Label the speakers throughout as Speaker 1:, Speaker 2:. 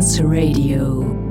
Speaker 1: Trance Radio.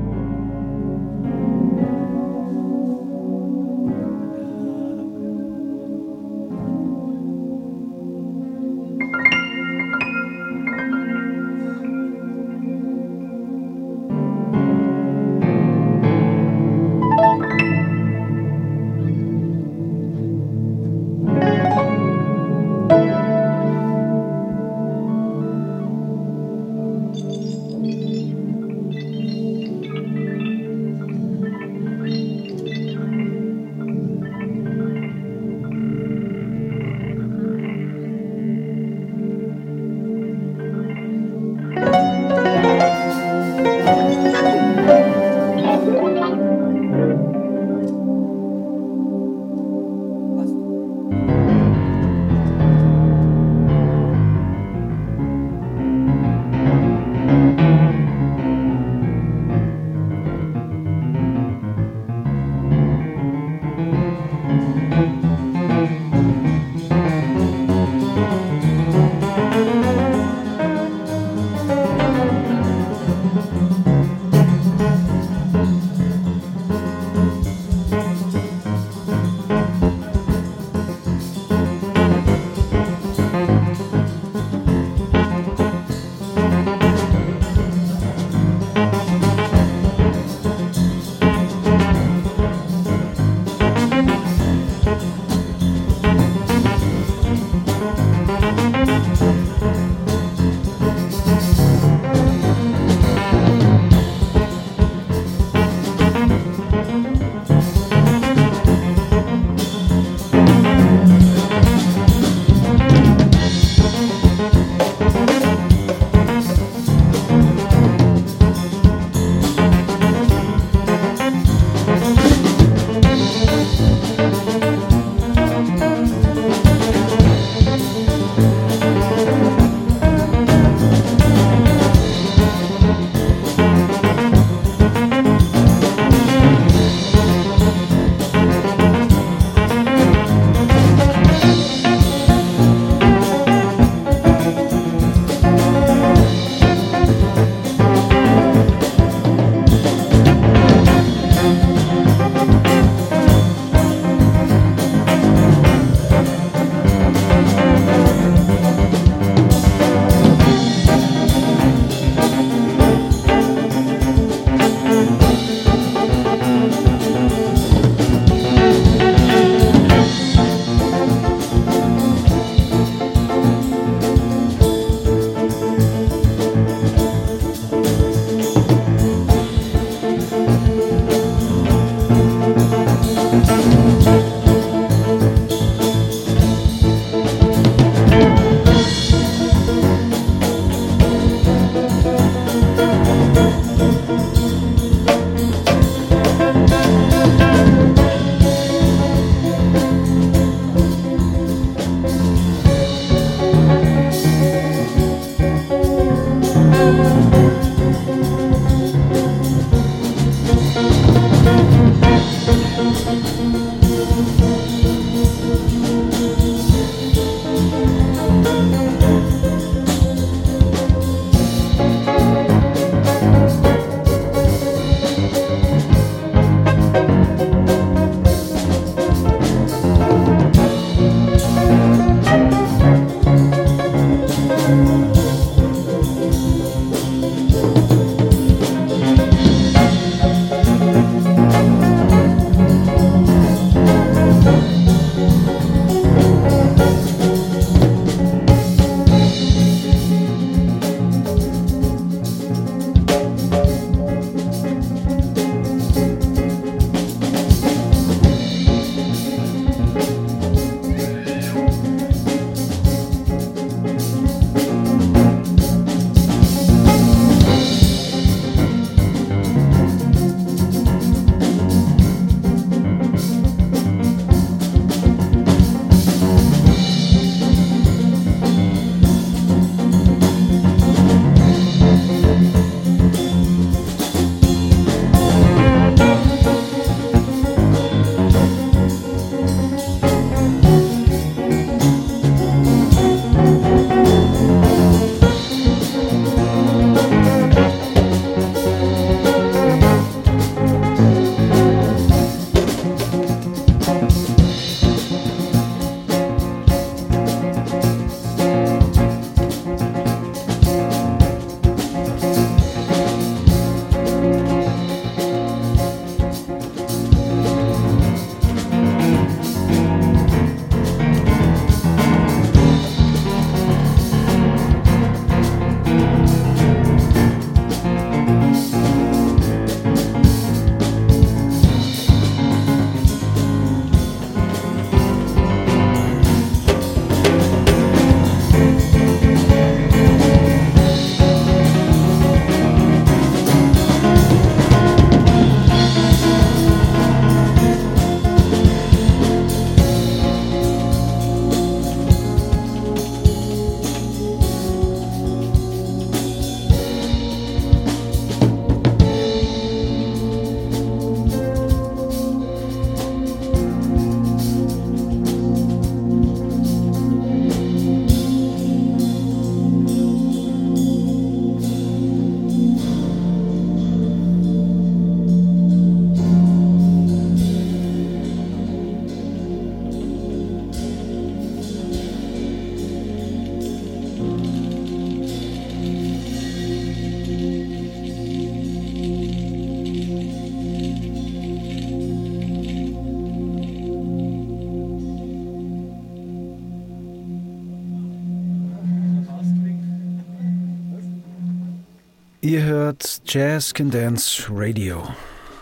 Speaker 2: Ihr hört Jazz Can Dance Radio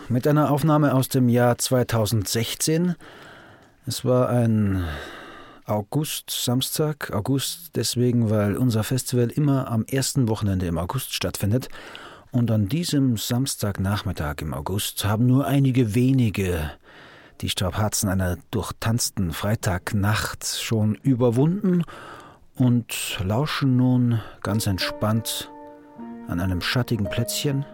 Speaker 2: mit einer Aufnahme aus dem Jahr 2016. Es war ein August, Samstag, August deswegen, weil unser Festival immer am ersten Wochenende im August stattfindet. Und an diesem Samstagnachmittag im August haben nur einige wenige die Strapazen einer durchtanzten Freitagnacht schon überwunden und lauschen nun ganz entspannt an einem schattigen Plätzchen,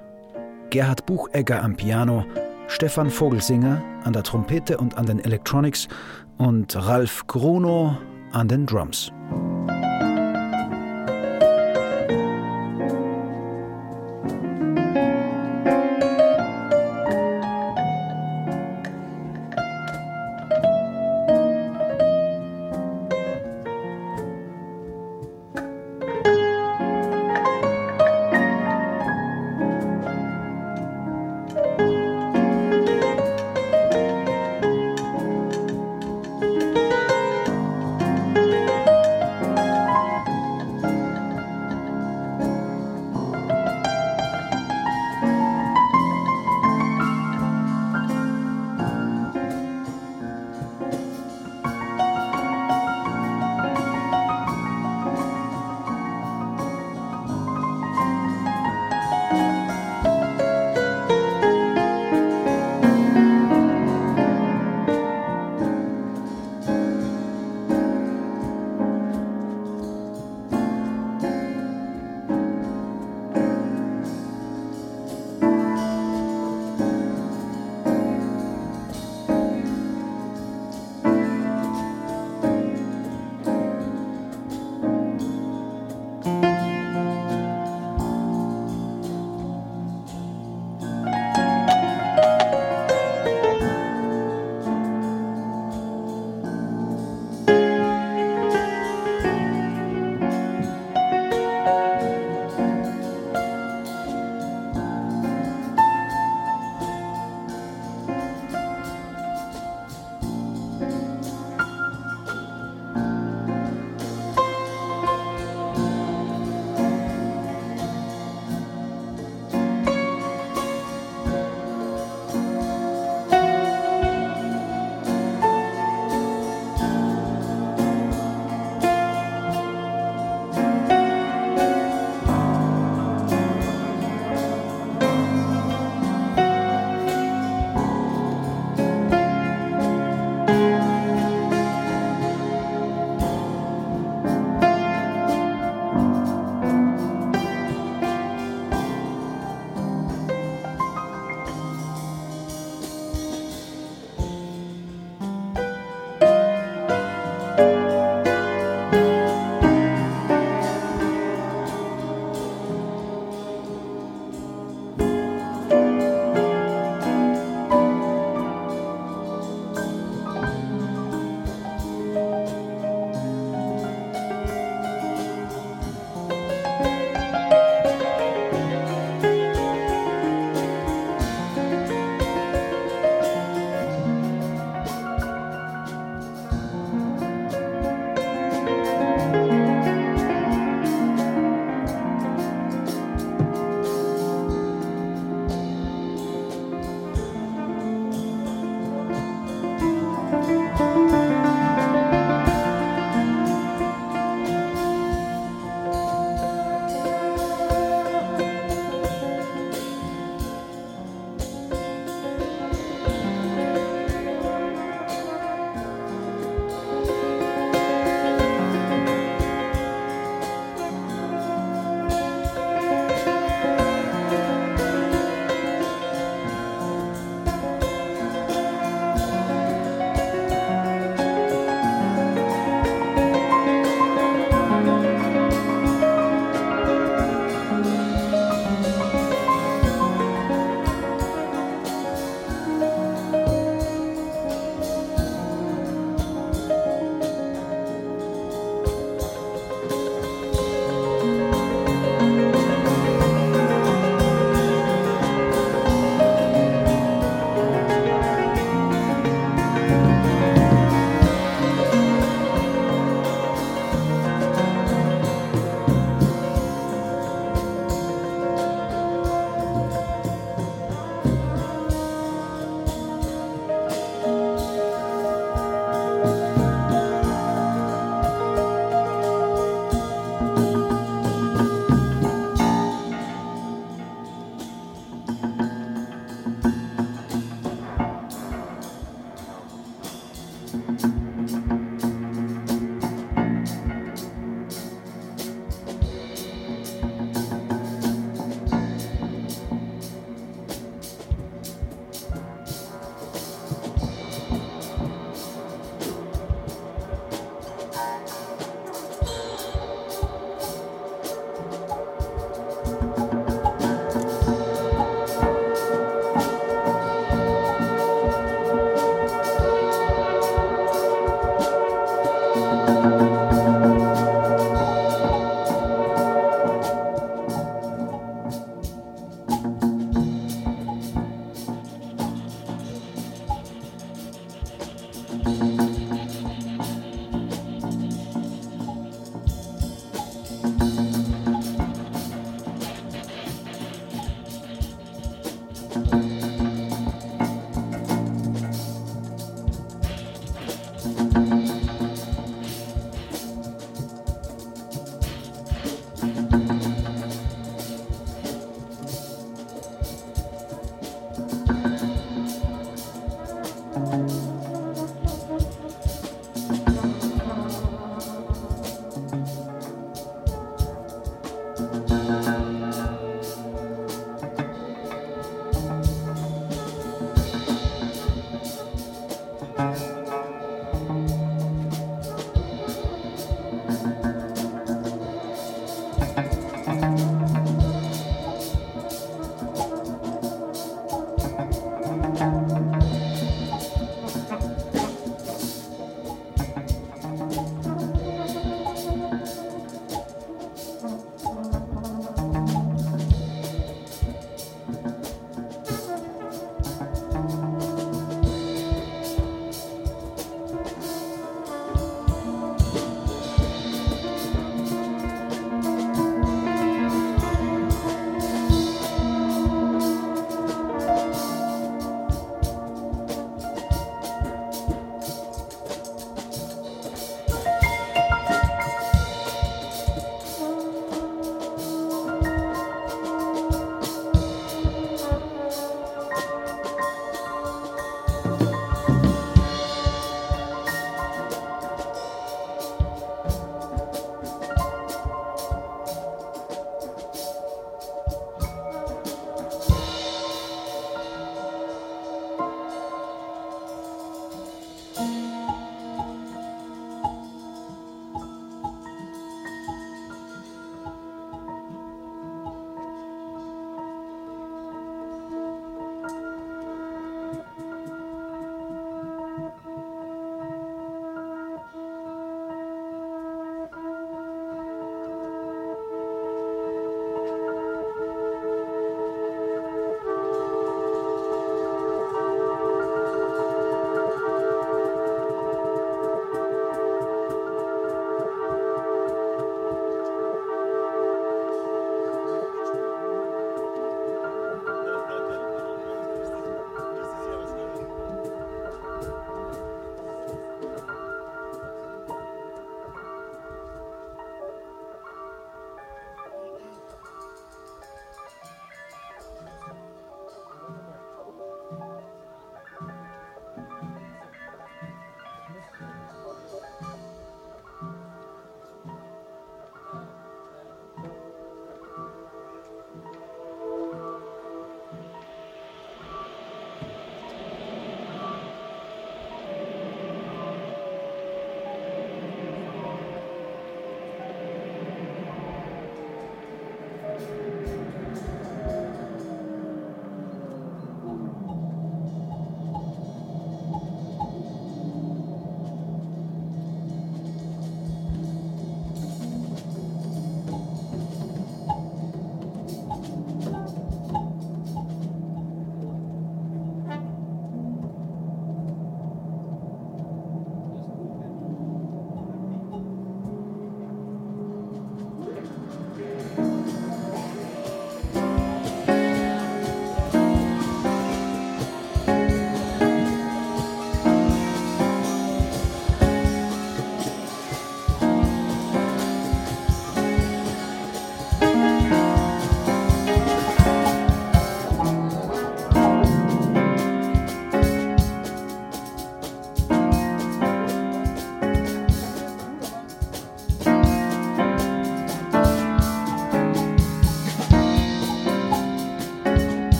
Speaker 2: Gerhard Buchegger am Piano, Stefan Vogelsinger an der Trompete und an den Electronics und Ralf Gruno an den Drums.